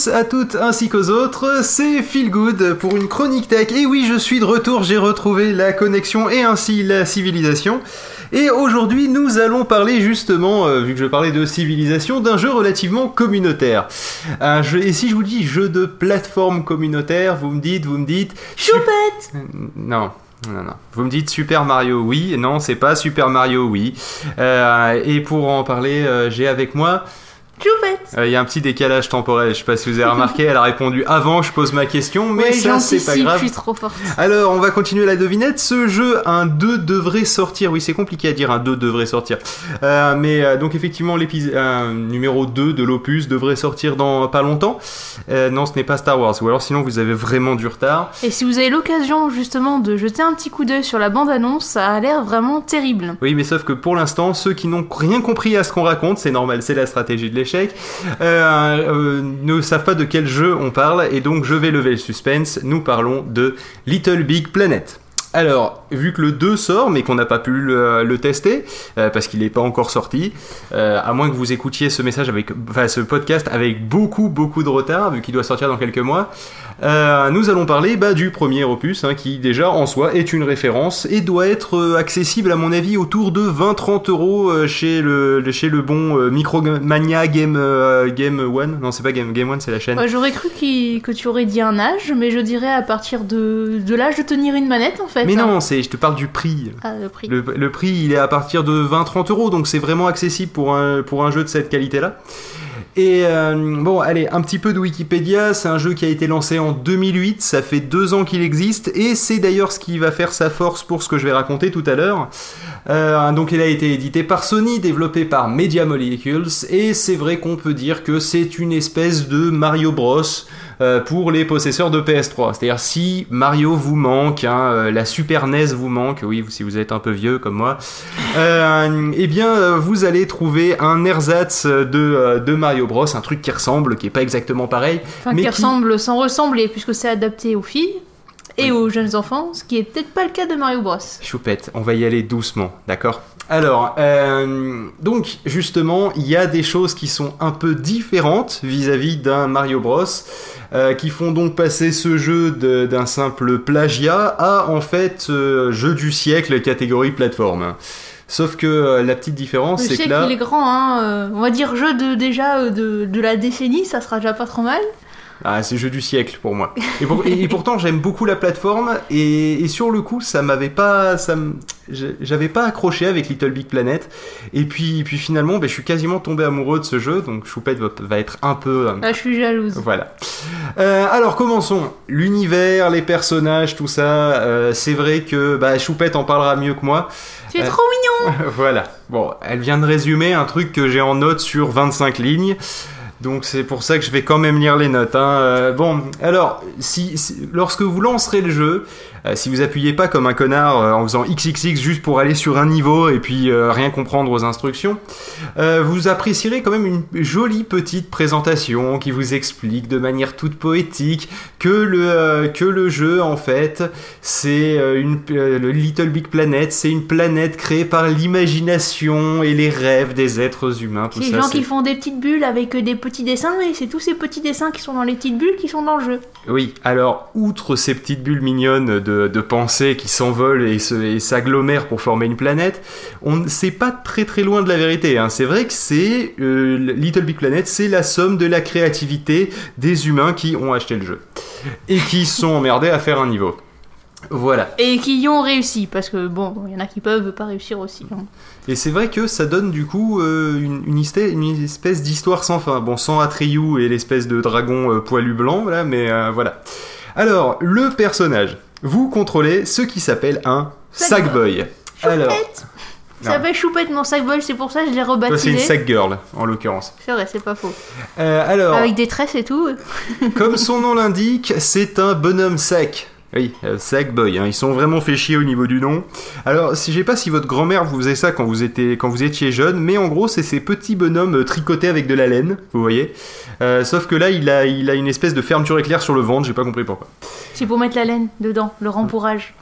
tous, à toutes ainsi qu'aux autres, c'est Feel Good pour une chronique tech. Et oui, je suis de retour, j'ai retrouvé la connexion et ainsi la civilisation. Et aujourd'hui, nous allons parler justement, euh, vu que je parlais de civilisation, d'un jeu relativement communautaire. Un jeu, et si je vous dis jeu de plateforme communautaire, vous me dites, vous me dites... Choupette Non. Non, non. Vous me dites Super Mario, oui. Non, c'est pas Super Mario, oui. Euh, et pour en parler, euh, j'ai avec moi Choupette euh, Il y a un petit décalage temporel, je sais pas si vous avez remarqué, elle a répondu avant je pose ma question, mais Ouais, ça c'est pas grave. Je suis trop forte. Alors, on va continuer la devinette. Ce jeu, un 2 devrait sortir. Oui, c'est compliqué à dire, un 2 devrait sortir. Euh, mais euh, donc, effectivement, l'épisode numéro 2 de l'opus devrait sortir dans pas longtemps. Euh, non, ce n'est pas Star Wars. Ou alors, sinon, vous avez vraiment du retard. Et si vous avez l'occasion justement de jeter un petit coup d'œil sur la bande-annonce, ça a l'air vraiment terrible. Oui, mais sauf que pour l'instant, ceux qui n'ont rien compris à ce qu'on raconte, c'est normal, c'est la stratégie de l'échec, euh, euh, ne savent pas de quel jeu on parle, et donc je vais lever le suspense. Nous parlons de Little Big Planet. Alors, vu que le 2 sort, mais qu'on n'a pas pu le, tester, euh, parce qu'il n'est pas encore sorti, à moins que vous écoutiez ce message avec, enfin, ce podcast avec beaucoup, beaucoup de retard, vu qu'il doit sortir dans quelques mois, euh, nous allons parler bah, du premier opus, hein, qui déjà en soi est une référence et doit être euh, accessible à mon avis autour de 20-30 euros euh, chez le, le- chez le bon euh, Micromania Game Game One. Non, c'est pas Game Game One, c'est la chaîne. Ouais, J'aurais cru que tu aurais dit un âge, mais je dirais à partir de, de l'âge de tenir une manette en fait. Mais hein. non, je te parle du prix. Ah, le prix. Le, le prix, il est à partir de 20-30 euros, donc c'est vraiment accessible pour un, pour un jeu de cette qualité-là. Et euh, bon, allez, un petit peu de Wikipédia. C'est un jeu qui a été lancé en 2008. Ça fait deux ans qu'il existe, et c'est d'ailleurs ce qui va faire sa force pour ce que je vais raconter tout à l'heure. Euh, donc, il a été édité par Sony, développé par Media Molecules, et c'est vrai qu'on peut dire que c'est une espèce de Mario Bros. Euh, pour les possesseurs de PS3. C'est-à-dire si Mario vous manque, hein, euh, la Super NES vous manque, oui, si vous êtes un peu vieux comme moi, euh, eh bien vous allez trouver un ersatz de, de Mario Bros, un truc qui ressemble, qui est pas exactement pareil. Enfin, mais qui qui- ressemble sans ressembler, puisque c'est adapté aux filles et aux jeunes enfants, ce qui est peut-être pas le cas de Mario Bros. Choupette, on va y aller doucement, d'accord? Alors, euh, donc justement, il y a des choses qui sont un peu différentes vis-à-vis d'un Mario Bros, euh, qui font donc passer ce jeu de- d'un simple plagiat à en fait euh, jeu du siècle catégorie plateforme. Sauf que la petite différence, Je c'est que là, qu'il est grand, hein. on va dire jeu de déjà de, de la décennie, ça sera déjà pas trop mal. Ah, c'est jeu du siècle pour moi. Et, pour- et- et pourtant, j'aime beaucoup la plateforme. Et, et sur le coup, ça m'avait pas, ça j'avais pas accroché avec Little Big Planet. Et puis, puis finalement, ben, je suis quasiment tombé amoureux de ce jeu. Donc, Choupette va, va être un peu. euh, Là, je suis jalouse. voilà. Euh, alors commençons. L'univers, les personnages, tout ça. euh, c'est vrai que bah, Choupette en parlera mieux que moi. Tu es Euh, trop mignon voilà. Bon, elle vient de résumer un truc que j'ai en note sur 25 lignes. Donc c'est pour ça que je vais quand même lire les notes. hein. Euh, bon, alors, si, si- lorsque vous lancerez le jeu, euh, si vous appuyez pas comme un connard euh, en faisant XXX juste pour aller sur un niveau et puis euh, rien comprendre aux instructions, vous apprécierez quand même une jolie petite présentation qui vous explique de manière toute poétique que le, que le jeu en fait c'est une le Little Big Planet, c'est une planète créée par l'imagination et les rêves des êtres humains. Tout ça, gens qui font des petites bulles avec des petits dessins, et c'est tous ces petits dessins qui sont dans les petites bulles qui sont dans le jeu. Oui, alors, outre ces petites bulles mignonnes de, de pensée qui s'envolent et s'agglomèrent pour former une planète, on c'est pas très très loin de la vérité. hein. C'est vrai que c'est euh, Little Big Planet, c'est la somme de la créativité des humains qui ont acheté le jeu et qui sont emmerdés à faire un niveau. Voilà. Et qui y ont réussi, parce que bon, il y en a qui peuvent pas réussir aussi. hein. Et c'est vrai que ça donne du coup euh, une, une, histè- une espèce d'histoire sans fin. Bon, sans Atreyu et l'espèce de dragon euh, poilu blanc, là, mais euh, voilà. Alors, le personnage. Vous contrôlez ce qui s'appelle un Sackboy. Alors, Choupette Ça s'appelle Choupette mon sac-boy, c'est pour ça que je l'ai toi, c'est rebaptisé. une Sack Girl, en l'occurrence. C'est vrai, c'est pas faux. Euh, alors, Avec des tresses et tout. comme son nom l'indique, c'est un bonhomme sec. Oui, euh, Sackboy, hein, ils sont vraiment fait chier au niveau du nom. Alors, si je sais pas si votre grand-mère vous faisait ça quand vous, étiez, jeune, mais en gros, c'est ces petits bonhommes euh, tricotés avec de la laine, vous voyez. Euh, sauf que là, il a, il a une espèce de fermeture éclair sur le ventre, j'ai pas compris pourquoi. C'est pour mettre la laine dedans, le rempourrage.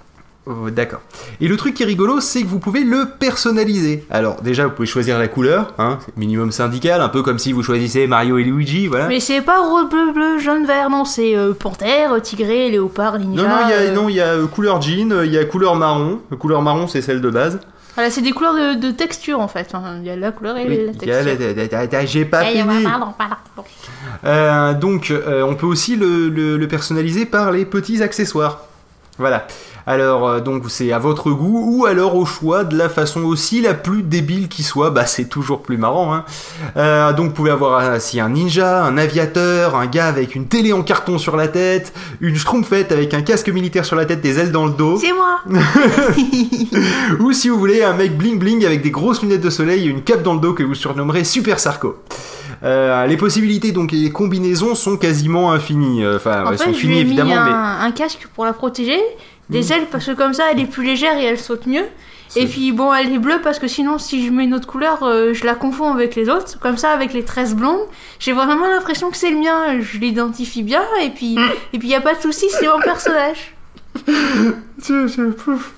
Oh, D'accord. Et le truc qui est rigolo, c'est que vous pouvez le personnaliser. Alors déjà, vous pouvez choisir la couleur, hein, minimum syndical, un peu comme si vous choisissez Mario et Luigi, voilà. Mais c'est pas rose, bleu, bleu, jaune, vert, non, c'est euh, panthère, tigré, léopard, ninja. Non, non, il y a, euh, non, il y a euh, couleur jean, euh, il y a couleur marron. Euh, Couleur marron, c'est celle de base. Voilà, c'est des couleurs de, de texture en fait. Enfin, Il y a la couleur et Oui, la texture. la- la- la- la- J'ai pas Eh, fini. Euh, donc, euh, on peut aussi le, le- le personnaliser par les petits accessoires. Voilà. Alors, euh, donc, c'est à votre goût ou alors au choix de la façon aussi la plus débile qui soit. Bah, c'est toujours plus marrant. Hein. Euh, donc, vous pouvez avoir euh, si un ninja, un aviateur, un gars avec une télé en carton sur la tête, une schtroumpfette avec un casque militaire sur la tête, des ailes dans le dos. C'est moi Ou si vous voulez, un mec bling bling avec des grosses lunettes de soleil et une cape dans le dos que vous surnommerez Super Sarko. Euh, les possibilités donc et les combinaisons sont quasiment infinies. Enfin, En elles fait, sont finies mis évidemment, un, mais un casque pour la protéger, des ailes parce que comme ça elle est plus légère et elle saute mieux. Et puis bon, elle est bleue parce que sinon, si je mets une autre couleur, euh, je la confonds avec les autres. Comme ça, avec les tresses blondes, j'ai vraiment l'impression que c'est le mien. Je l'identifie bien et puis Hmm. et puis y a pas de souci, c'est mon personnage. Pouf.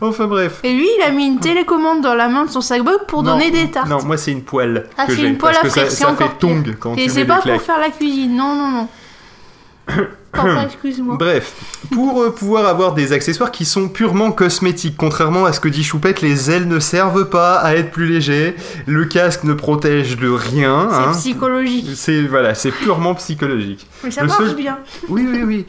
Enfin bref. Et lui, il a mis une télécommande dans la main de son sac-boy pour Non, donner des tartes. Non, moi c'est une poêle. Ah, c'est une poêle parce à que ça, fait tong quand Et c'est pas pour faire la cuisine, non, non, non. Excuse-moi. Bref, pour euh, pouvoir avoir des accessoires qui sont purement cosmétiques, contrairement à ce que dit Choupette, les ailes ne servent pas à être plus légers, le casque ne protège de rien. C'est hein. psychologique. C'est voilà, c'est purement psychologique. Mais ça Le marche seul- bien. Oui, oui, oui.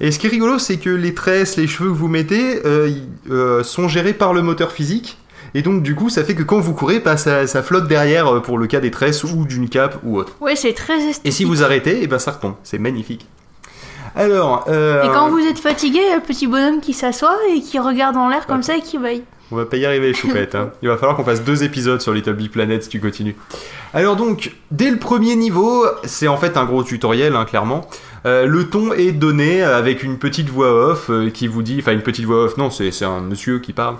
Et ce qui est rigolo, c'est que les tresses, les cheveux que vous mettez euh, euh, sont gérés par le moteur physique. Et donc, du coup, ça fait que quand vous courez, bah, ça, ça flotte derrière pour le cas des tresses ou d'une cape ou autre. Ouais, c'est très esthétique. Et si vous arrêtez, et ben ça retombe. C'est magnifique. Alors, euh, Et quand vous êtes fatigué, il y a le petit bonhomme qui s'assoit et qui regarde en l'air comme ça et qui veille. on va pas y arriver, Choupette. hein. Il va falloir qu'on fasse deux épisodes sur Little Big Planet si tu continues. Alors donc, dès le premier niveau, c'est en fait un gros tutoriel, hein, clairement. Euh, le ton est donné avec une petite voix off euh, qui vous dit, enfin une petite voix off, non, c'est un monsieur qui parle.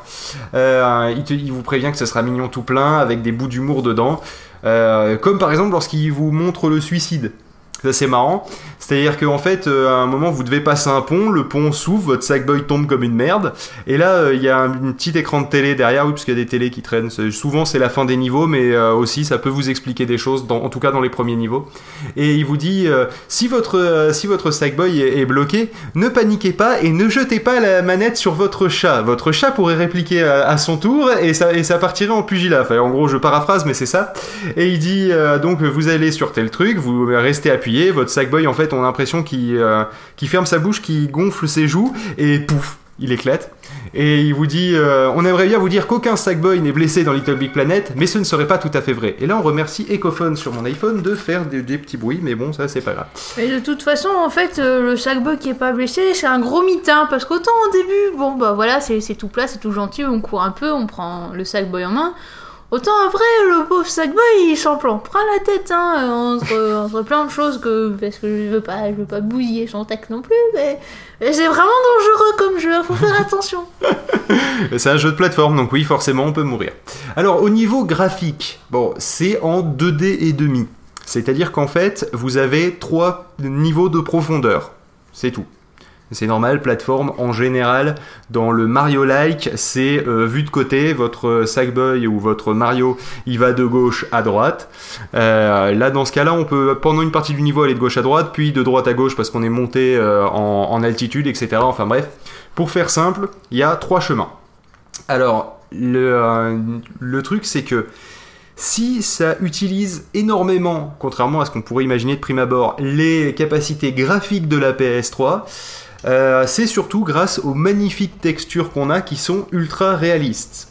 Euh, il, te- il vous prévient que ce sera mignon tout plein avec des bouts d'humour dedans, comme par exemple lorsqu'il vous montre le suicide. Ça c'est marrant, c'est-à-dire qu'en fait, euh, à un moment, vous devez passer un pont, le pont s'ouvre, votre sackboy tombe comme une merde, et là, euh, il y a un, un petit écran de télé derrière, oui, parce qu'il y a des télés qui traînent. C'est- Souvent, c'est la fin des niveaux, mais euh, aussi, ça peut vous expliquer des choses, en tout cas dans les premiers niveaux. Et il vous dit, si votre, si votre est, bloqué, ne paniquez pas et ne jetez pas la manette sur votre chat. Votre chat pourrait répliquer à, son tour et ça, partirait en pugilat. Enfin, en gros, je paraphrase, mais c'est ça. Et il dit, donc, vous allez sur tel truc, vous restez appuyé, votre sackboy, en fait, on a l'impression qu'il euh, qu'il ferme sa bouche, qu'il gonfle ses joues, et pouf, il éclate. Et il vous dit, euh, on aimerait bien vous dire qu'aucun sackboy n'est blessé dans Little Big Planet, mais ce ne serait pas tout à fait vrai. Et là, on remercie Ecophone sur mon iPhone de faire des, petits bruits, mais bon, ça, c'est pas grave. Mais de toute façon, en fait, euh, le sac-boy qui est pas blessé, c'est un gros mitin. Parce qu'autant au début, bon bah voilà, c'est tout plat, c'est tout gentil, on court un peu, on prend le sac-boy en main. Autant après, le pauvre sac-boy, il s'en prend plein la tête, hein, entre, entre plein de choses que. Parce que je veux pas, je veux pas bousiller son texte non plus, mais, mais c'est vraiment dangereux comme jeu, faut faire attention. C'est un jeu de plateforme, donc oui, forcément, on peut mourir. Alors, au niveau graphique, bon, c'est en 2D et demi. C'est-à-dire qu'en fait, vous avez trois niveaux de profondeur. C'est tout. C'est normal, plateforme en général, dans le Mario-like, c'est euh, vu de côté, votre Sackboy ou votre Mario, il va de gauche à droite. Euh, là, dans ce cas-là, on peut, pendant une partie du niveau, aller de gauche à droite, puis de droite à gauche parce qu'on est monté euh, en, altitude, etc. Enfin bref, pour faire simple, il y a trois chemins. Alors, le truc, c'est que si ça utilise énormément, contrairement à ce qu'on pourrait imaginer de prime abord, les capacités graphiques de la PS3, euh, c'est surtout grâce aux magnifiques textures qu'on a qui sont ultra réalistes.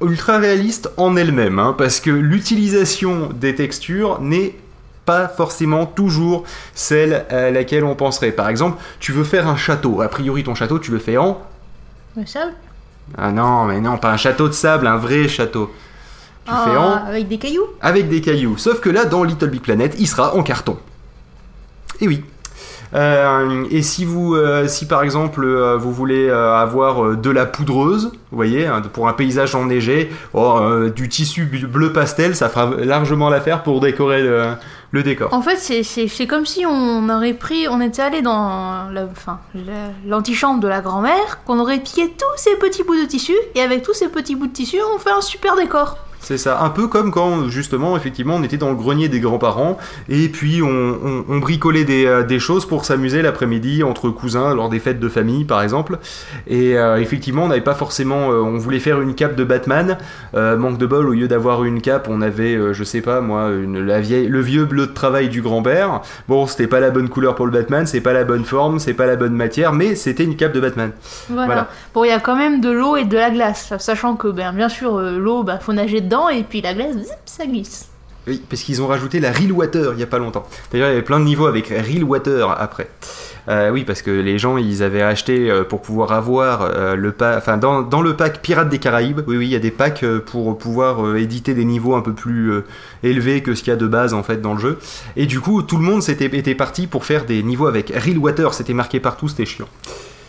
Ultra réalistes en elles-mêmes, hein, parce que l'utilisation des textures n'est pas forcément toujours celle à laquelle on penserait. Par exemple, tu veux faire un château. A priori, ton château, tu le fais en Mais ça, ah non, mais non, pas un château de sable, un vrai château. Tu ah, fais en avec des cailloux? Avec des cailloux. Sauf que là, dans Little Big Planet, il sera en carton. Et oui. Euh, et si vous, euh, si par exemple euh, vous voulez avoir de la poudreuse, vous voyez, hein, pour un paysage enneigé, oh, du tissu bleu pastel, ça fera largement l'affaire pour décorer le, décor. En fait, c'est- comme si on aurait pris, on était allé dans l'antichambre de la grand-mère, qu'on aurait piqué tous ces petits bouts de tissu, et avec tous ces petits bouts de tissu, on fait un super décor. C'est ça, un peu comme quand justement, effectivement, on était dans le grenier des grands-parents et puis on, on- on bricolait des, euh, des choses pour s'amuser l'après-midi entre cousins lors des fêtes de famille par exemple. Et euh, effectivement, on n'avait pas forcément, euh, on voulait faire une cape de Batman. Euh, manque de bol, au lieu d'avoir une cape, on avait, je sais pas moi, une, la vieille, le vieux bleu de travail du grand-père. Bon, c'était pas la bonne couleur pour le Batman, c'est pas la bonne forme, c'est pas la bonne matière, mais c'était une cape de Batman. Voilà. Voilà. Bon, il y a quand même de l'eau et de la glace, sachant que, ben, bien sûr, l'eau, bah, faut nager dedans, et puis la glace, zip, ça glisse. Oui, parce qu'ils ont rajouté la Real Water il y a pas longtemps. D'ailleurs, il y avait plein de niveaux avec Real Water après. Euh, oui, parce que les gens, ils avaient acheté euh, pour pouvoir avoir euh, le pack, enfin dans, dans le pack Pirates des Caraïbes. Oui, oui, il y a des packs pour pouvoir éditer des niveaux un peu plus élevés que ce qu'il y a de base en fait dans le jeu. Et du coup, tout le monde s'était était parti pour faire des niveaux avec Real Water. C'était marqué partout, c'était chiant.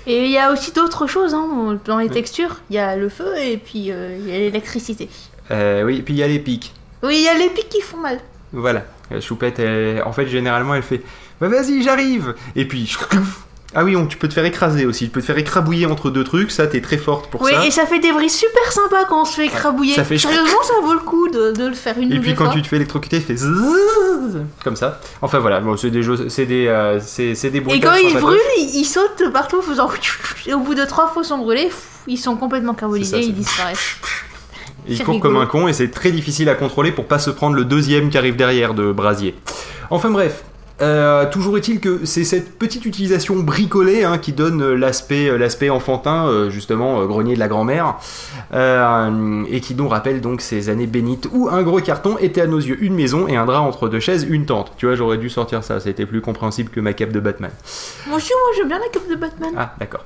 Et il y a aussi d'autres choses hein, dans les textures. Il y a le feu et puis il y a l'électricité. Euh, oui, et puis il y a les pics. Oui, il y a les pics qui font mal. Voilà, la choupette, elle- en fait, généralement, elle fait Bah vas-y, j'arrive Et puis, ah oui, on, tu peux te faire écraser aussi, tu peux te faire écrabouiller entre deux trucs, ça, t'es très forte pour Oui, ça. et ça fait des bruits super sympas quand on se fait écrabouiller. ça fait- Sérieusement, ça vaut le coup de, de le faire une Et puis quand fois. tu te fais électrocuter, il fait zzzz, comme ça. Enfin voilà, bon, c'est des jeux, c'est des, euh, c'est, des Et bruitages quand ils brûlent, ils, ils sautent partout en faisant. Et au bout de trois fois sont brûlés, ils sont complètement carbonisés, ça, ils disparaissent. Il court rigolo. comme un con et c'est très difficile à contrôler pour pas se prendre le deuxième qui arrive derrière de brasier. Enfin bref. euh, toujours est-il que c'est cette petite utilisation bricolée hein, qui donne euh, l'aspect, euh, l'aspect enfantin, euh, justement grenier de la grand-mère, euh, et qui nous rappelle donc ces années bénites où un gros carton était à nos yeux une maison et un drap entre deux chaises une tente. Tu vois, j'aurais dû sortir ça, c'était plus compréhensible que ma cape de Batman. Moi aussi, moi j'aime bien la cape de Batman. Ah, d'accord.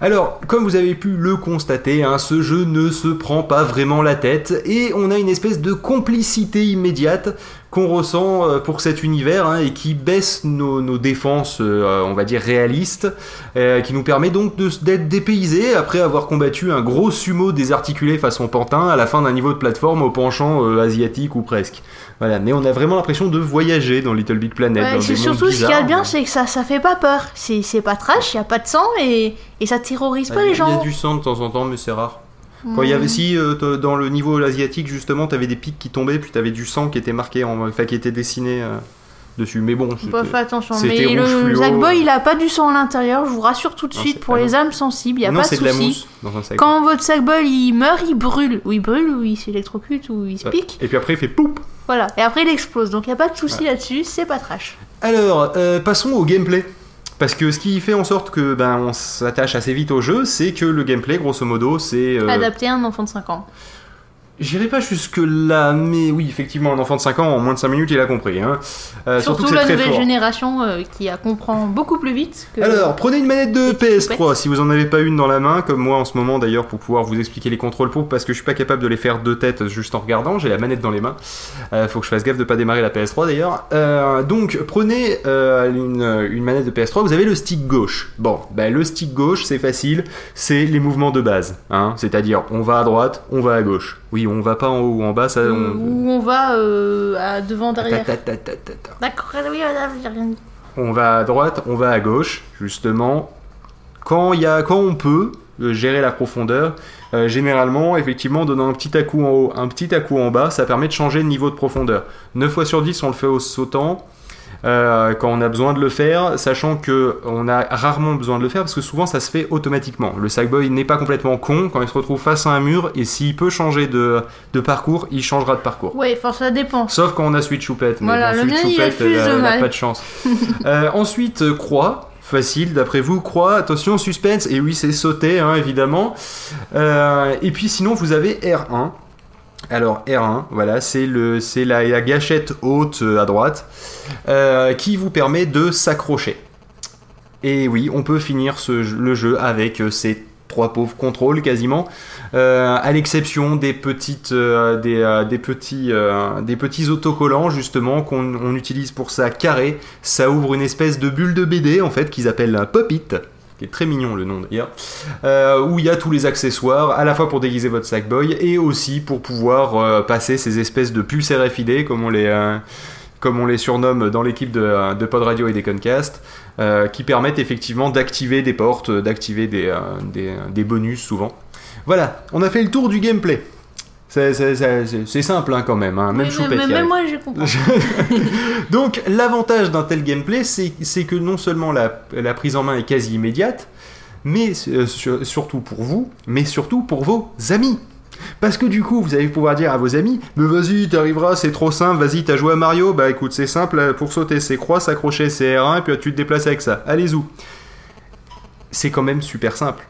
Alors, comme vous avez pu le constater, hein, ce jeu ne se prend pas vraiment la tête et on a une espèce de complicité immédiate qu'on ressent euh, pour cet univers hein, et qui baisse nos, nos défenses, euh, on va dire réalistes, euh, qui nous permet donc d'être dépaysés après avoir combattu un gros sumo désarticulé façon pantin à la fin d'un niveau de plateforme au penchant euh, asiatique ou presque. Voilà, mais on a vraiment l'impression de voyager dans Little Big Planet. Ouais, dans des surtout ce qu'il y a de bien, c'est que ça, ça fait pas peur. C'est pas trash, il y a pas de sang et, et ça terrorise pas Ah, a- les Il y a gens. du sang de temps en temps, mais c'est rare. Quand il y avait si euh, dans le niveau asiatique justement, t'avais des pics qui tombaient, puis t'avais du sang qui était marqué, en, enfin qui était dessiné euh, dessus. Mais bon, pas faire attention. Mais le fluo. Zackboy, il a pas du sang à l'intérieur, je vous rassure tout de Non, suite. Pour les âmes sensibles, il y a non, pas c'est de souci. mousse dans un sac. Quand votre Sackboy il meurt, il brûle. Ou il brûle, ou il s'électrocute, ou il se pique. Et puis après, il fait poup. Voilà. Et après, il explose. Donc il y a pas de souci là-dessus, c'est pas trash. Alors, euh, passons au gameplay. Parce que ce qui fait en sorte que ben on s'attache assez vite au jeu, c'est que le gameplay, grosso modo, c'est euh, Adapté à un enfant de 5 ans. J'irai pas jusque là, mais oui, effectivement, un enfant de 5 ans, en moins de 5 minutes, il a compris. Hein. Euh, surtout Surtout la nouvelle génération euh, qui a comprend beaucoup plus vite que. Alors, prenez une manette de Petite PS3 si vous en avez pas une dans la main, comme moi en ce moment d'ailleurs, pour pouvoir vous expliquer les contrôles pour, parce que je suis pas capable de les faire de tête juste en regardant, j'ai la manette dans les mains. Euh, faut que je fasse gaffe de pas démarrer la PS3 d'ailleurs. Euh, donc, prenez euh, une, une manette de PS3, vous avez le stick gauche. Bon, ben le stick gauche, c'est facile, c'est les mouvements de base. Hein, C'est-à-dire, on va à droite, on va à gauche. Oui, on va pas en haut ou en bas, ça. On... Où on va euh, à devant, derrière. Ta, ta, ta, ta, ta. D'accord, oui, j'ai rien dit. On va à droite, on va à gauche, justement. Quand, il y a, quand on peut euh, gérer la profondeur, euh, généralement, effectivement, en donnant un petit à-coup en haut, un petit à-coup en bas, ça permet de changer le niveau de profondeur. 9 fois sur 10, on le fait au sautant. Euh, quand on a besoin de le faire, sachant que on a rarement besoin de le faire parce que souvent ça se fait automatiquement. Le Sackboy n'est pas complètement con quand il se retrouve face à un mur et s'il peut changer de, de parcours, il changera de parcours. Enfin ça dépend. Sauf quand on a Sweet Choupette. Mais Voilà, bon, le Sweet mien, il a Choupette, a- a pas de chance. Euh, ensuite, euh, croix. Facile, d'après vous, croix. Attention, suspense. Et oui, c'est sauter, hein, évidemment. Euh, et puis sinon, vous avez R1. Alors R1, voilà, c'est la, gâchette haute euh, à droite euh, qui vous permet de s'accrocher. Et oui, on peut finir le jeu avec euh, ces trois pauvres contrôles quasiment, à l'exception des des, petits, autocollants justement qu'on on utilise pour ça carré. Ça ouvre une espèce de bulle de BD en fait qu'ils appellent un pop-it qui est très mignon le nom d'ailleurs, euh, où il y a tous les accessoires, à la fois pour déguiser votre Sackboy et aussi pour pouvoir euh, passer ces espèces de puces RFID comme on les, euh, comme on les surnomme dans l'équipe de, Pod Radio et des Concast, qui permettent effectivement d'activer des portes, d'activer des, des bonus souvent. Voilà, on a fait le tour du gameplay. C'est- simple hein, quand même, hein, même Oui, Choupette mais, mais moi, j'ai compris. Donc l'avantage d'un tel gameplay, c'est que non seulement la, la prise en main est quasi immédiate, mais euh, sur- surtout pour vous, mais surtout pour vos amis. Parce que du coup, vous allez pouvoir dire à vos amis, mais vas-y, t'arriveras, c'est trop simple, vas-y, t'as joué à Mario, bah écoute, c'est simple, pour sauter c'est croix, s'accrocher c'est R1, et puis tu te déplaces avec ça. Allez-y. C'est quand même super simple.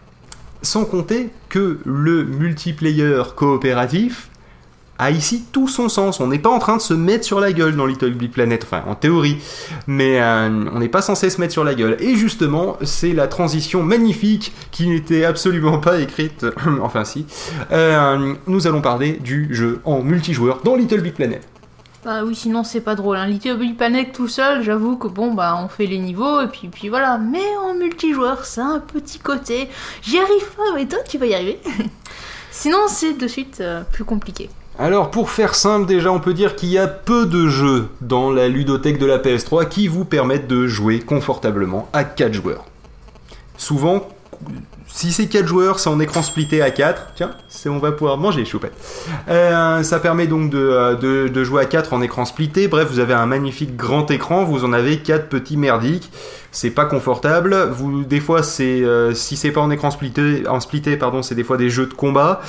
Sans compter que le multiplayer coopératif a ici tout son sens. On n'est pas en train de se mettre sur la gueule dans Little Big Planet, enfin en théorie, mais euh, on n'est pas censé se mettre sur la gueule. Et justement, c'est la transition magnifique qui n'était absolument pas écrite, enfin si. Euh, nous allons parler du jeu en multijoueur dans Little Big Planet. Bah oui, sinon c'est pas drôle. Hein. Little Planet tout seul, j'avoue que bon, bah on fait les niveaux et puis, puis voilà. Mais en multijoueur, ça un petit côté. J'y arrive pas, mais toi tu vas y arriver. sinon c'est de suite euh, plus compliqué. Alors pour faire simple déjà on peut dire qu'il y a peu de jeux dans la ludothèque de la PS3 qui vous permettent de jouer confortablement à 4 joueurs. Souvent, si c'est 4 joueurs, c'est en écran splitté à 4. Tiens, on va pouvoir manger choupette. Euh, ça permet donc de, euh, jouer à 4 en écran splitté. Bref, vous avez un magnifique grand écran, vous en avez 4 petits merdiques. C'est pas confortable. Vous, des fois, c'est euh, si c'est pas en écran splitté, en pardon, c'est des fois des jeux de combat.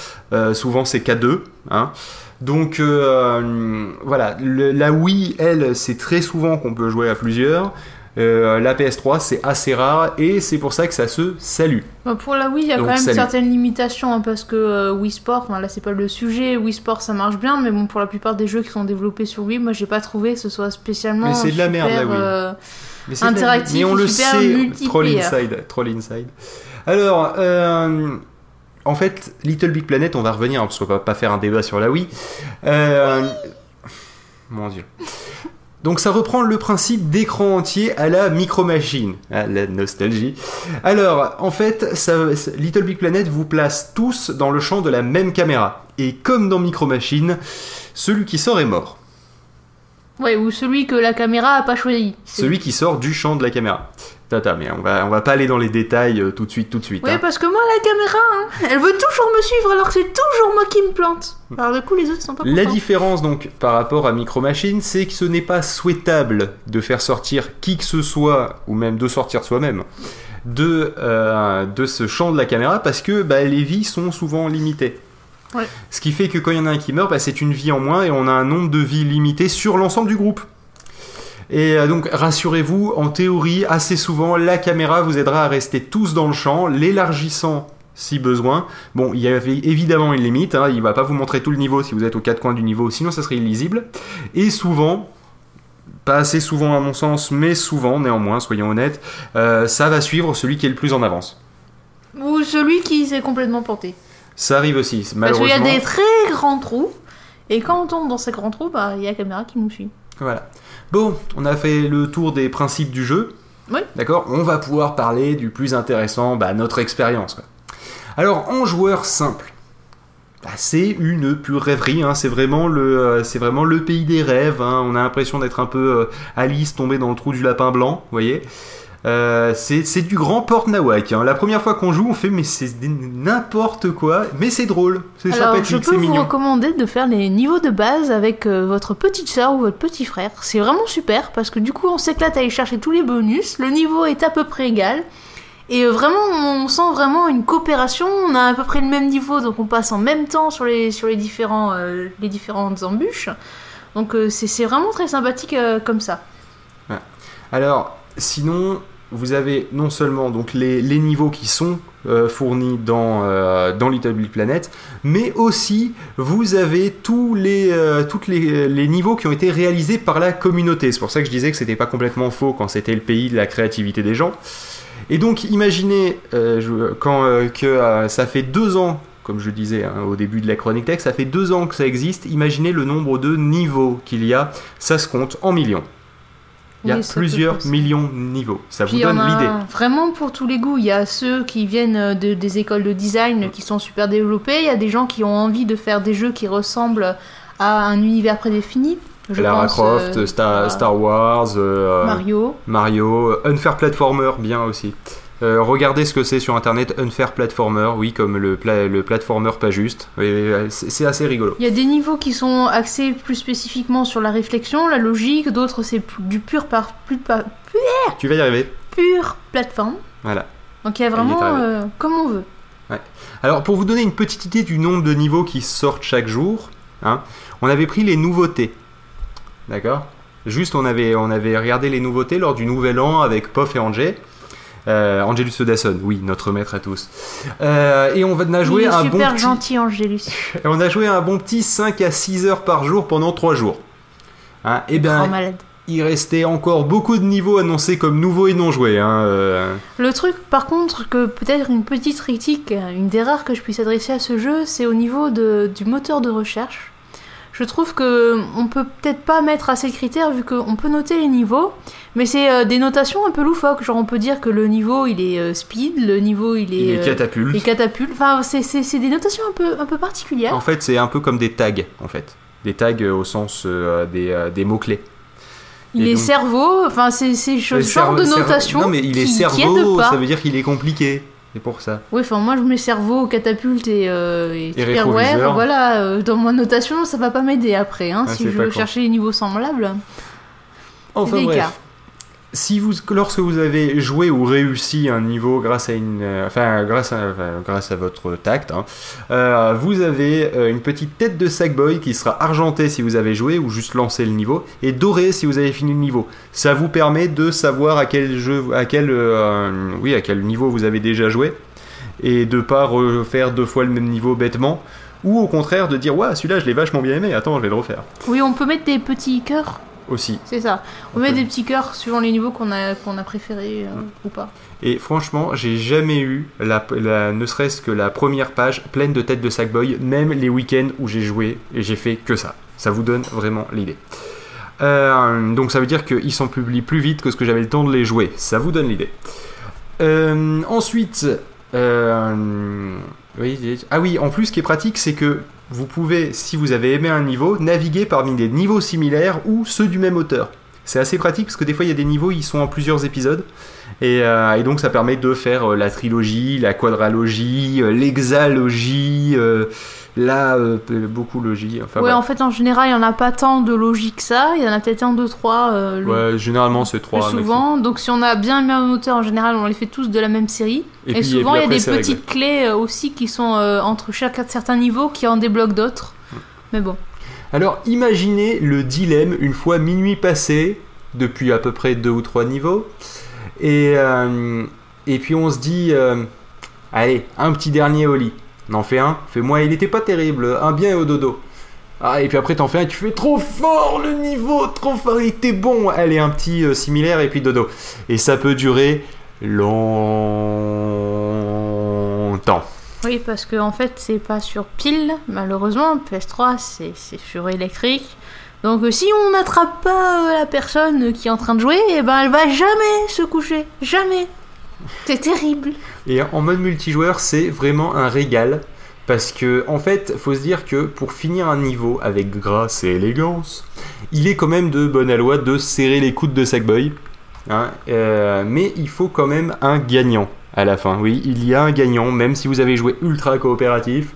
Souvent, c'est K2. Hein. Donc voilà, la Wii, elle, c'est très souvent qu'on peut jouer à plusieurs. Euh, la PS3, c'est assez rare et c'est pour ça que ça se salue. Bah, pour la Wii, il y a Donc, quand même certaines limitations hein, parce que euh, Wii Sport, là c'est pas le sujet, Wii Sport ça marche bien, mais bon, pour la plupart des jeux qui sont développés sur Wii, moi j'ai pas trouvé que ce soit spécialement. Mais c'est de la merde, super, la Wii. euh, Mais de la- Interactif mais on et le super sait, troll inside, troll inside. Alors, euh, en fait, Little Big Planet, on va revenir hein, parce qu'on va pas faire un débat sur la Wii. Mon dieu. Donc ça reprend le principe d'écran entier à la Micro Machine, à la nostalgie. Alors, en fait, ça- Little Big Planet vous place tous dans le champ de la même caméra. Et comme dans Micro Machine, celui qui sort est mort. Ouais, ou celui que la caméra a pas choisi. Celui qui sort du champ de la caméra. Tata, mais on va, on va pas aller dans les détails euh, tout de suite, tout de suite. Ouais, hein. parce que moi, la caméra, hein, elle veut toujours me suivre alors que c'est toujours moi qui me plante. Alors du coup, les autres sont pas La différence donc par rapport à Micro Machine, c'est que ce n'est pas souhaitable de faire sortir qui que ce soit, ou même de sortir soi-même, de, euh, de ce champ de la caméra parce que bah, les vies sont souvent limitées. Ouais. Ce qui fait que quand il y en a un qui meurt, bah, c'est une vie en moins et on a un nombre de vies limité sur l'ensemble du groupe. Et euh, donc rassurez-vous, en théorie, assez souvent, la caméra vous aidera à rester tous dans le champ, l'élargissant si besoin. Bon, il y avait évidemment une limite, hein, il va pas vous montrer tout le niveau si vous êtes aux quatre coins du niveau, sinon ça serait illisible. Et souvent, pas assez souvent à mon sens, mais souvent néanmoins, soyons honnêtes, euh, ça va suivre celui qui est le plus en avance. Ou celui qui s'est complètement planté. Ça arrive aussi, Parce qu'il malheureusement. y a des très grands trous. Et quand on tombe dans ces grands trous, bah, il y a la caméra qui nous suit. Voilà. Bon, on a fait le tour des principes du jeu. Oui. D'accord? On va pouvoir parler du plus intéressant, bah, notre expérience. quoi. Alors, en joueur simple, bah, c'est une pure rêverie. hein. C'est vraiment, le, euh, c'est vraiment le pays des rêves. hein. On a l'impression d'être un peu euh, Alice tombée dans le trou du lapin blanc, vous voyez? Euh, c'est c'est du grand porte nawak. hein. La première fois qu'on joue, on fait mais c'est n'importe quoi, mais c'est drôle, c'est Alors, je sympathique, peux c'est vous mignon. recommander de faire les niveaux de base avec euh, votre petite soeur ou votre petit frère. C'est vraiment super parce que du coup, on s'éclate à aller chercher tous les bonus. Le niveau est à peu près égal. Et euh, vraiment, on sent vraiment une coopération. On a à peu près le même niveau, donc on passe en même temps sur les, sur les, différents, euh, les différentes embûches. Donc c'est c'est vraiment très sympathique comme ça. Alors, sinon, vous avez non seulement donc les, niveaux qui sont euh, fournis dans, euh, dans Little Planet, mais aussi vous avez tous les, euh, les, niveaux qui ont été réalisés par la communauté. C'est pour ça que je disais que c'était pas complètement faux quand c'était le pays de la créativité des gens. Et donc, imaginez euh, que ça fait deux ans, comme je disais hein, au début de la chronique texte, ça fait deux ans que ça existe. Imaginez le nombre de niveaux qu'il y a. Ça se compte en millions. Il y a Oui, plusieurs millions de niveaux. Ça Puis vous donne l'idée. vraiment pour tous les goûts. Il y a ceux qui viennent euh, de, des écoles de design qui sont super développés. Il y a des gens qui ont envie de faire des jeux qui ressemblent à un univers prédéfini. Je Lara pense, Croft, euh, Star, Star Wars, euh, Mario. Mario, Unfair Platformer, bien aussi. Euh, regardez ce que c'est sur internet, Unfair Platformer, oui, comme le, pla- le platformer pas juste. C'est assez rigolo. Il y a des niveaux qui sont axés plus spécifiquement sur la réflexion, la logique, d'autres c'est du pur par plus par Tu vas y arriver. pure plateforme. Voilà. Donc il y a y vraiment euh, comme on veut. Alors, pour vous donner une petite idée du nombre de niveaux qui sortent chaque jour, hein, on avait pris les nouveautés. D'accord? Juste, on avait, on avait regardé les nouveautés lors du Nouvel An avec Poff et Angé. Euh, Angelus Odasson, oui, notre maître à tous. Euh, et on a joué Il est un bon super petit, gentil Angélus. on a joué un bon petit 5 à 6 heures par jour pendant 3 jours. Hein, et Grand bien, malade. il restait encore beaucoup de niveaux annoncés comme nouveaux et non joués. Hein, euh. Le truc, par contre, que peut-être une petite critique, une des rares que je puisse adresser à ce jeu, c'est au niveau de, du moteur de recherche. Je trouve que on peut peut-être pas mettre assez de critères vu qu'on peut noter les niveaux, mais c'est euh, des notations un peu loufoques. Genre on peut dire que le niveau il est euh, speed, le niveau il est, Il est euh, catapulte. il est catapulte. Enfin, c'est- c'est c'est des notations un peu, un peu particulières. En fait, c'est un peu comme des tags, en fait. Des tags au sens des, des mots-clés. il et est donc- cerveau, enfin c'est ce genre de notation Non, mais il est qui, cerveau, ça veut dire qu'il est compliqué. Pour ça. Oui, enfin moi je mets cerveau, catapulte et, euh, et, Et voilà, euh, dans mon notation ça va pas m'aider après, hein, Ah, si je veux chercher les niveaux semblables. Enfin bref. Si lorsque vous avez joué ou réussi un niveau grâce à une, euh, enfin grâce à, grâce à votre tact, hein, euh, vous avez euh, une petite tête de Sackboy qui sera argentée si vous avez joué ou juste lancé le niveau et dorée si vous avez fini le niveau. Ça vous permet de savoir à quel jeu, à quel, oui, à quel niveau vous avez déjà joué et de pas refaire deux fois le même niveau bêtement. Ou au contraire de dire ouais celui-là je l'ai vachement bien aimé, attends je vais le refaire Oui, on peut mettre des petits cœurs, aussi. c'est ça. On On met peut. des petits cœurs suivant les niveaux qu'on a, qu'on a préférés euh, ou pas. Et franchement, j'ai jamais eu, la, la- ne serait-ce que la première page pleine de têtes de Sackboy, même les week-ends où j'ai joué et j'ai fait que ça. Ça vous donne vraiment l'idée. Euh, donc ça veut dire qu'ils s'en publient plus vite que ce que j'avais le temps de les jouer. Ça vous donne l'idée. Euh, ensuite, euh, oui, ah oui, en plus, ce qui est pratique, c'est que vous pouvez, si vous avez aimé un niveau, naviguer parmi des niveaux similaires ou ceux du même auteur. C'est assez pratique parce que des fois il y a des niveaux, ils sont en plusieurs épisodes. Et, euh, et donc ça permet de faire euh, la trilogie, la quadralogie, euh, l'hexalogie, euh, la euh, beaucoup logie. Enfin, ouais, voilà. en fait, en général, il y en a pas tant de logique que ça. Il y en a peut-être un, deux, trois euh, le Ouais, généralement c'est plus trois. souvent. Donc, si on a bien le même auteur, en général, on les fait tous de la même série. Et Et, puis- et souvent, il y a des réglé. petites clés euh, aussi qui sont euh, entre chaque certains niveaux qui en débloquent d'autres. Hmm. Mais bon. Alors imaginez le dilemme une fois minuit passé, depuis à peu près deux ou trois niveaux, et, euh, et puis on se dit, euh, allez, un petit dernier au lit. On en fait un, fais-moi, il était pas terrible, un bien et au dodo. Ah, et puis après t'en fais un, tu fais trop fort le niveau, trop fort, il était bon. Allez, un petit euh, similaire et puis dodo. Et ça peut durer longtemps. Oui, parce que en fait, c'est pas sur pile, malheureusement. PS3, c'est c'est sur électrique. Donc, euh, si on n'attrape pas euh, la personne qui est en train de jouer, eh ben, elle va jamais se coucher. Jamais. C'est terrible. Et en mode multijoueur, c'est vraiment un régal. Parce que, en fait, faut se dire que pour finir un niveau avec grâce et élégance, il est quand même de bonne loi de serrer les coudes de Sackboy. Hein, euh, mais il faut quand même un gagnant à la fin. Oui, il y a un gagnant, même si vous avez joué ultra coopératif.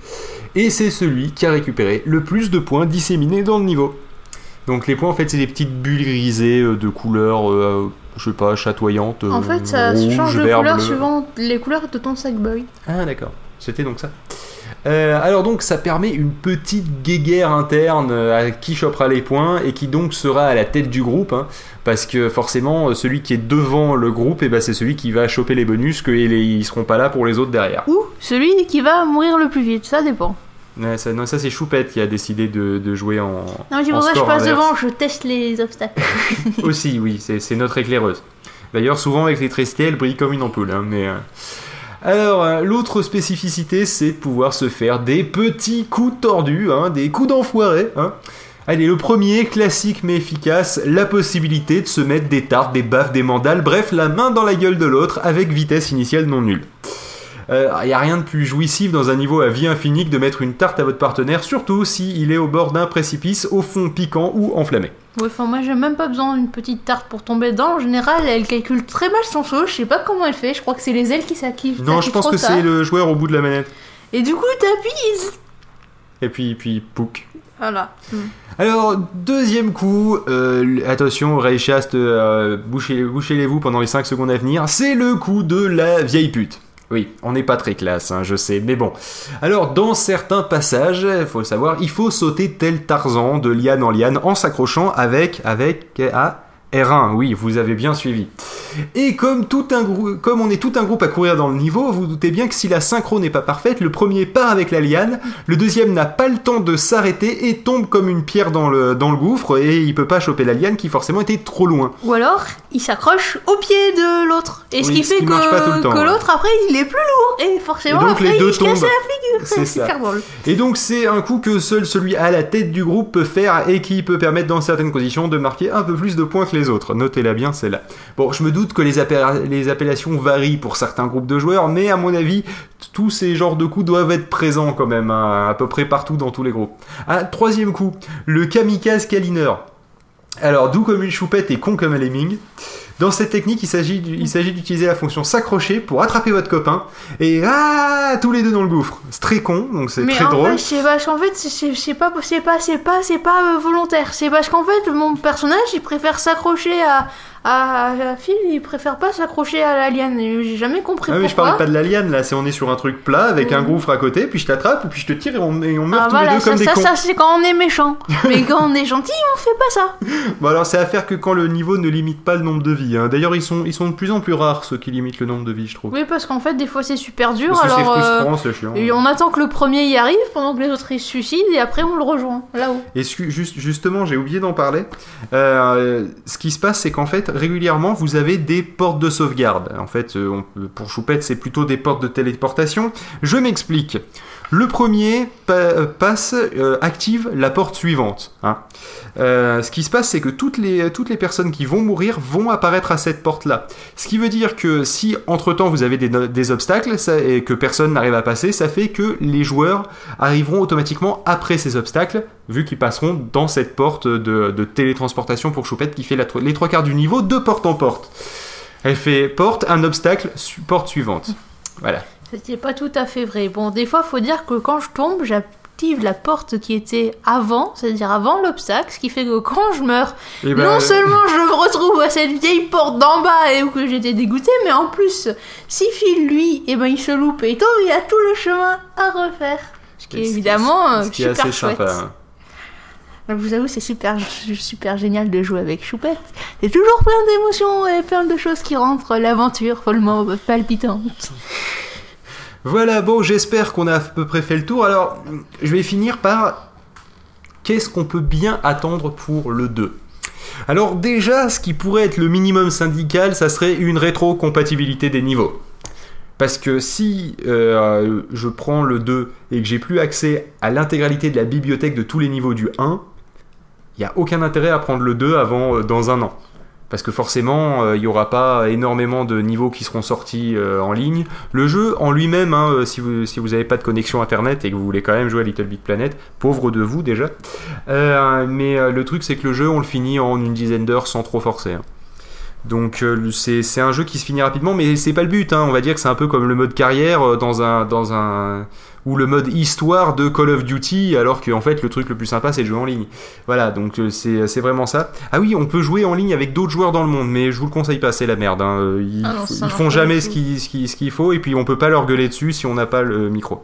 Et c'est celui qui a récupéré le plus de points disséminés dans le niveau. Donc les points, en fait, c'est des petites bulles grisées euh, de couleurs, euh, je sais pas, chatoyantes. En euh, fait, ça rouge, change de vert, couleur bleu. suivant les couleurs de ton Sackboy. Ah d'accord, c'était donc ça. Euh, alors donc ça permet une petite guéguerre interne euh, à qui chopera les points et qui donc sera à la tête du groupe hein, parce que forcément euh, celui qui est devant le groupe et ben c'est celui qui va choper les bonus que et les- ils seront pas là pour les autres derrière. Ou celui qui va mourir le plus vite, ça dépend. Ouais, ça, non ça c'est Choupette qui a décidé de, de jouer en Non, je passe devant, je teste les obstacles. aussi oui c'est c'est notre éclaireuse. D'ailleurs souvent avec l'électricité elle brille comme une ampoule hein, mais euh, Alors, euh, l'autre spécificité, c'est de pouvoir se faire des petits coups tordus, hein, des coups d'enfoiré. Hein. Allez, le premier, classique mais efficace, la possibilité de se mettre des tartes, des baffes, des mandales, bref, la main dans la gueule de l'autre avec vitesse initiale non nulle. Il n'y a rien de plus jouissif dans un niveau à vie infinie que de mettre une tarte à votre partenaire, surtout s'il est au bord d'un précipice, au fond piquant ou enflammé. Ouais, enfin moi j'ai même pas besoin d'une petite tarte pour tomber dedans. En général, elle calcule très mal son saut. Je sais pas comment elle fait. Je crois que c'est les ailes qui s'activent. Non, je pense que c'est le joueur au bout de la manette. Et du coup, t'appuies. Et puis, puis, pouc. Voilà. Hmm. Alors, deuxième coup, euh, attention, Ray Shast, euh, bouchez-les-vous pendant les 5 secondes à venir, c'est le coup de la vieille pute. Oui, on n'est pas très classe, hein, je sais, mais bon. Alors, dans certains passages, il faut le savoir, il faut sauter tel Tarzan de liane en liane en s'accrochant avec, avec, à R1, oui, vous avez bien suivi. Et comme, tout un comme on est tout un groupe à courir dans le niveau, vous, doutez bien que si la synchro n'est pas parfaite, le premier part avec la liane, le deuxième n'a pas le temps de s'arrêter et tombe comme une pierre dans le, dans le gouffre et il peut pas choper la liane qui forcément était trop loin. Ou alors, il s'accroche au pied de l'autre. Et ce qui fait que, que l'autre après il est plus lourd et forcément donc, après les deux il se casse la figure. C'est. Et donc c'est un coup que seul celui à la tête du groupe peut faire et qui peut permettre dans certaines conditions de marquer un peu plus de points que les autres. Notez-la bien, c'est là. Bon, je me doute que les, les appellations varient pour certains groupes de joueurs, mais à mon avis, tous ces genres de coups doivent être présents quand même, hein, à peu près partout dans tous les groupes. Ah, troisième coup, le kamikaze Kaliner. Alors, doux comme une choupette et con comme un lemming. Dans cette technique, il s'agit d'utiliser la fonction s'accrocher pour attraper votre copain et ah tous les deux dans le gouffre. C'est très con, donc c'est très drôle. c'est parce qu'en fait, c'est pas, c'est pas, c'est pas, c'est pas euh, volontaire. C'est parce qu'en fait, mon personnage, il préfère s'accrocher à ah, Phil, il préfère pas s'accrocher à la liane. J'ai jamais compris ah, pourquoi. mais je parle pas de la liane là, c'est on est sur un truc plat avec un gouffre à côté, puis je t'attrape, puis je te tire et on, et on meurt ah, tous les deux comme des ça, cons. Ça, c'est quand on est méchant. mais quand on est gentil, on fait pas ça. bon, alors c'est à faire que quand le niveau ne limite pas le nombre de vies. Hein. D'ailleurs, ils sont, ils sont de plus en plus rares ceux qui limitent le nombre de vies, je trouve. Oui, parce qu'en fait, des fois c'est super dur. Parce alors, c'est frustrant, c'est chiant. Et on attend que le premier y arrive pendant que les autres ils se suicident et après on le rejoint là-haut. Et juste, justement, j'ai oublié d'en parler. Euh, ce qui se passe, c'est qu'en fait, régulièrement, vous avez des portes de sauvegarde. En fait, euh, pour Choupette, c'est plutôt des portes de téléportation. Je m'explique. Le premier euh, passe, euh, active la porte suivante. Hein. ce qui se passe, c'est que toutes les, toutes les personnes qui vont mourir vont apparaître à cette porte-là. Ce qui veut dire que si entre-temps vous avez des, obstacles et que personne n'arrive à passer, ça fait que les joueurs arriveront automatiquement après ces obstacles, vu qu'ils passeront dans cette porte de, télétransportation pour Choupette qui fait les trois quarts du niveau de porte en porte. Elle fait porte, un obstacle, porte suivante. Voilà. C'était pas tout à fait vrai. Bon, des fois, faut dire que quand je tombe, j'active la porte qui était avant, c'est-à-dire avant l'obstacle, ce qui fait que quand je meurs, eh ben, non seulement je me retrouve à cette vieille porte d'en bas et où que j'étais dégoûté, mais en plus, si Phil, lui, eh ben, il se loupe et il tombe, il a tout le chemin à refaire. Ce qui est évidemment ce qui est super assez chouette. Sympa. Hein. Je vous avoue, c'est super, super génial de jouer avec Choupette. C'est toujours plein d'émotions et plein de choses qui rentrent l'aventure follement palpitante. Voilà, bon, j'espère qu'on a à peu près fait le tour. Alors, je vais finir par qu'est-ce qu'on peut bien attendre pour le 2 Alors déjà, ce qui pourrait être le minimum syndical, ça serait une rétrocompatibilité des niveaux. Parce que si euh, je prends le 2 et que j'ai plus accès à l'intégralité de la bibliothèque de tous les niveaux du 1, il n'y a aucun intérêt à prendre le 2 avant euh, dans un an. Parce que forcément, euh, il n'y aura pas énormément de niveaux qui seront sortis euh, en ligne. Le jeu en lui-même, hein, si vous n'avez pas de connexion internet et que vous voulez quand même jouer à Little Big Planet, pauvre de vous déjà. mais le truc, c'est que le jeu, on le finit en une dizaine d'heures sans trop forcer. Hein. Donc c'est un jeu qui se finit rapidement, mais c'est pas le but. Hein. On va dire que c'est un peu comme le mode carrière dans un, dans un ou le mode histoire de Call of Duty, alors qu'en fait le truc le plus sympa c'est de jouer en ligne. Voilà, donc euh, c'est vraiment ça. Ah oui, on peut jouer en ligne avec d'autres joueurs dans le monde, mais je vous le conseille pas, c'est la merde. Hein. Euh, ils, ah ils font jamais ce qu'il faut, et puis on peut pas leur gueuler dessus si on n'a pas le micro.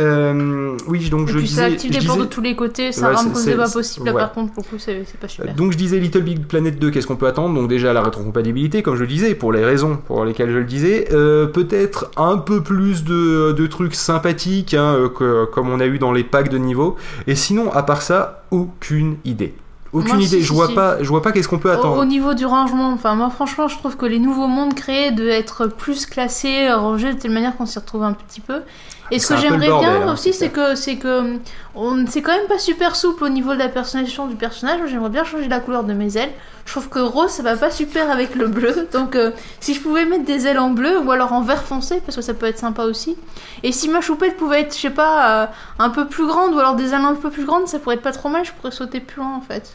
Euh, oui, donc et je puis disais. Ça active des de tous les côtés, ça rend c'est pas possible. Là, par contre, pour coup, c'est pas super. Donc je disais Little Big Planet 2, qu'est-ce qu'on peut attendre Donc déjà la rétrocompatibilité, comme je le disais, pour les raisons pour lesquelles je le disais. Euh, peut-être un peu plus de, de trucs sympathiques, hein, euh, que, comme on a eu dans les packs de niveau. Et sinon, à part ça, aucune idée. Aucune idée, je, vois pas, je vois pas qu'est-ce qu'on peut attendre. Au, niveau du rangement, enfin moi franchement je trouve que les nouveaux mondes créés de être plus classés, rangés de telle manière qu'on s'y retrouve un petit peu. Et ce que j'aimerais bien hein, aussi, c'est que c'est que on c'est quand même pas super souple au niveau de la personnalisation du personnage. J'aimerais bien changer la couleur de mes ailes. je trouve que rose ça va pas super avec le bleu. Donc euh, si je pouvais mettre des ailes en bleu ou alors en vert foncé parce que ça peut être sympa aussi. Et si ma choupette pouvait être, je sais pas, euh, un peu plus grande ou alors des ailes un peu plus grandes, ça pourrait être pas trop mal. Je pourrais sauter plus loin en fait.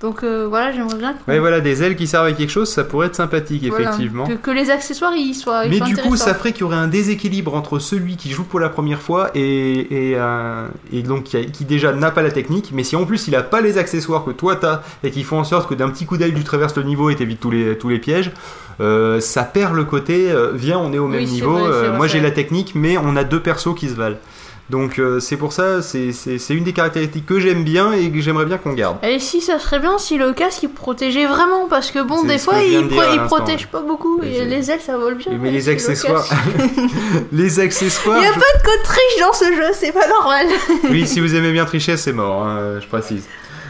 Donc euh, voilà, j'aimerais bien que, Ouais, voilà, des ailes qui servent à quelque chose, ça pourrait être sympathique, voilà, effectivement. que, que les accessoires ils soient. Mais du coup, ça ferait qu'il y aurait un déséquilibre entre celui qui joue pour la première fois et, et, euh, et donc qui, a- qui déjà n'a pas la technique, mais si en plus il a pas les accessoires que toi t'as et qui font en sorte que d'un petit coup d'œil tu traverses le niveau et t'évites tous les, tous les pièges, euh, ça perd le côté viens on est au même niveau, vrai, c'est vrai, moi j'ai la technique mais on a deux persos qui se valent. Donc euh, c'est pour ça, c'est une des caractéristiques que j'aime bien et que j'aimerais bien qu'on garde. Et si ça serait bien si le casque il protégeait vraiment parce que bon des fois il, pro- il protège ouais. pas beaucoup et les ailes ça vole bien. mais les le accessoires, les accessoires, Il y a je- pas de code triche dans ce jeu, c'est pas normal. Oui, si vous aimez bien tricher, c'est mort, hein, je précise.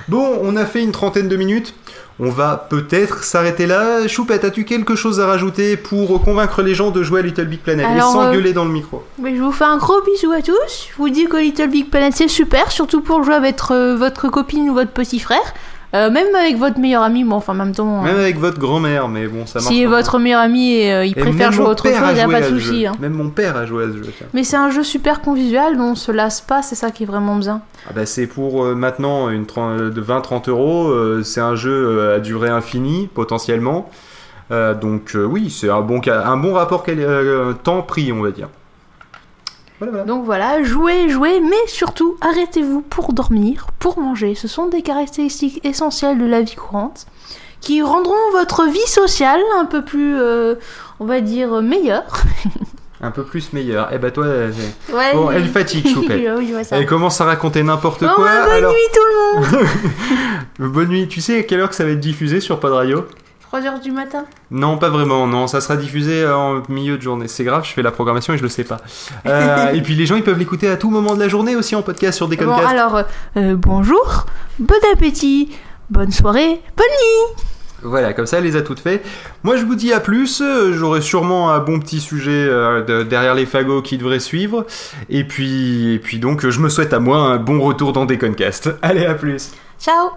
Bon, on a fait une trentaine de minutes. On va peut-être s'arrêter là. Choupette, as-tu quelque chose à rajouter pour convaincre les gens de jouer à Little Big Planet? Alors, et sans euh, gueuler dans le micro Mais je vous fais un gros bisou à tous. Je vous dis que Little Big Planet c'est super, surtout pour jouer avec euh, votre copine ou votre petit frère. Euh, même avec votre meilleur ami, bon, enfin, en même temps, Même euh, avec votre grand-mère, mais bon, ça marche. si votre meilleur ami et, euh, il Et préfère même jouer autre chose, a y a pas de souci. hein. Même mon père a joué à ce jeu. tiens. Mais c'est un jeu super convivial, dont on se lasse pas, c'est ça qui est vraiment bien. Ah bah, c'est pour euh, maintenant une de 20-30 euros. euh, c'est un jeu à durée infinie, potentiellement. Donc oui, c'est un bon, un bon rapport temps-prix, on va dire. Voilà, voilà. Donc voilà, jouez, jouez, mais surtout arrêtez-vous pour dormir, pour manger. Ce sont des caractéristiques essentielles de la vie courante qui rendront votre vie sociale un peu plus, euh, on va dire, meilleure. Un peu plus meilleur. Eh bah toi, euh, Ouais. bon, elle fatigue, Choupette. oui. Elle commence à raconter n'importe Bon, quoi. bah, bonne alors, nuit tout le monde bonne nuit. Tu sais à quelle heure que ça va être diffusé sur Pod Radio? 3h du matin Non, pas vraiment. Non, ça sera diffusé en milieu de journée. C'est grave, je fais la programmation et je le sais pas. Euh, et puis les gens, ils peuvent l'écouter à tout moment de la journée aussi en podcast sur Bon, Deconcast. alors, euh, euh, bonjour, bon appétit, bonne soirée, bonne nuit Voilà, comme ça, elle les a toutes fait. Moi, je vous dis à plus. Euh, J'aurai sûrement un bon petit sujet euh, de- derrière les fagots qui devrait suivre. Et puis, et puis donc, je me souhaite à moi un bon retour dans Deconcast. Allez, à plus. Ciao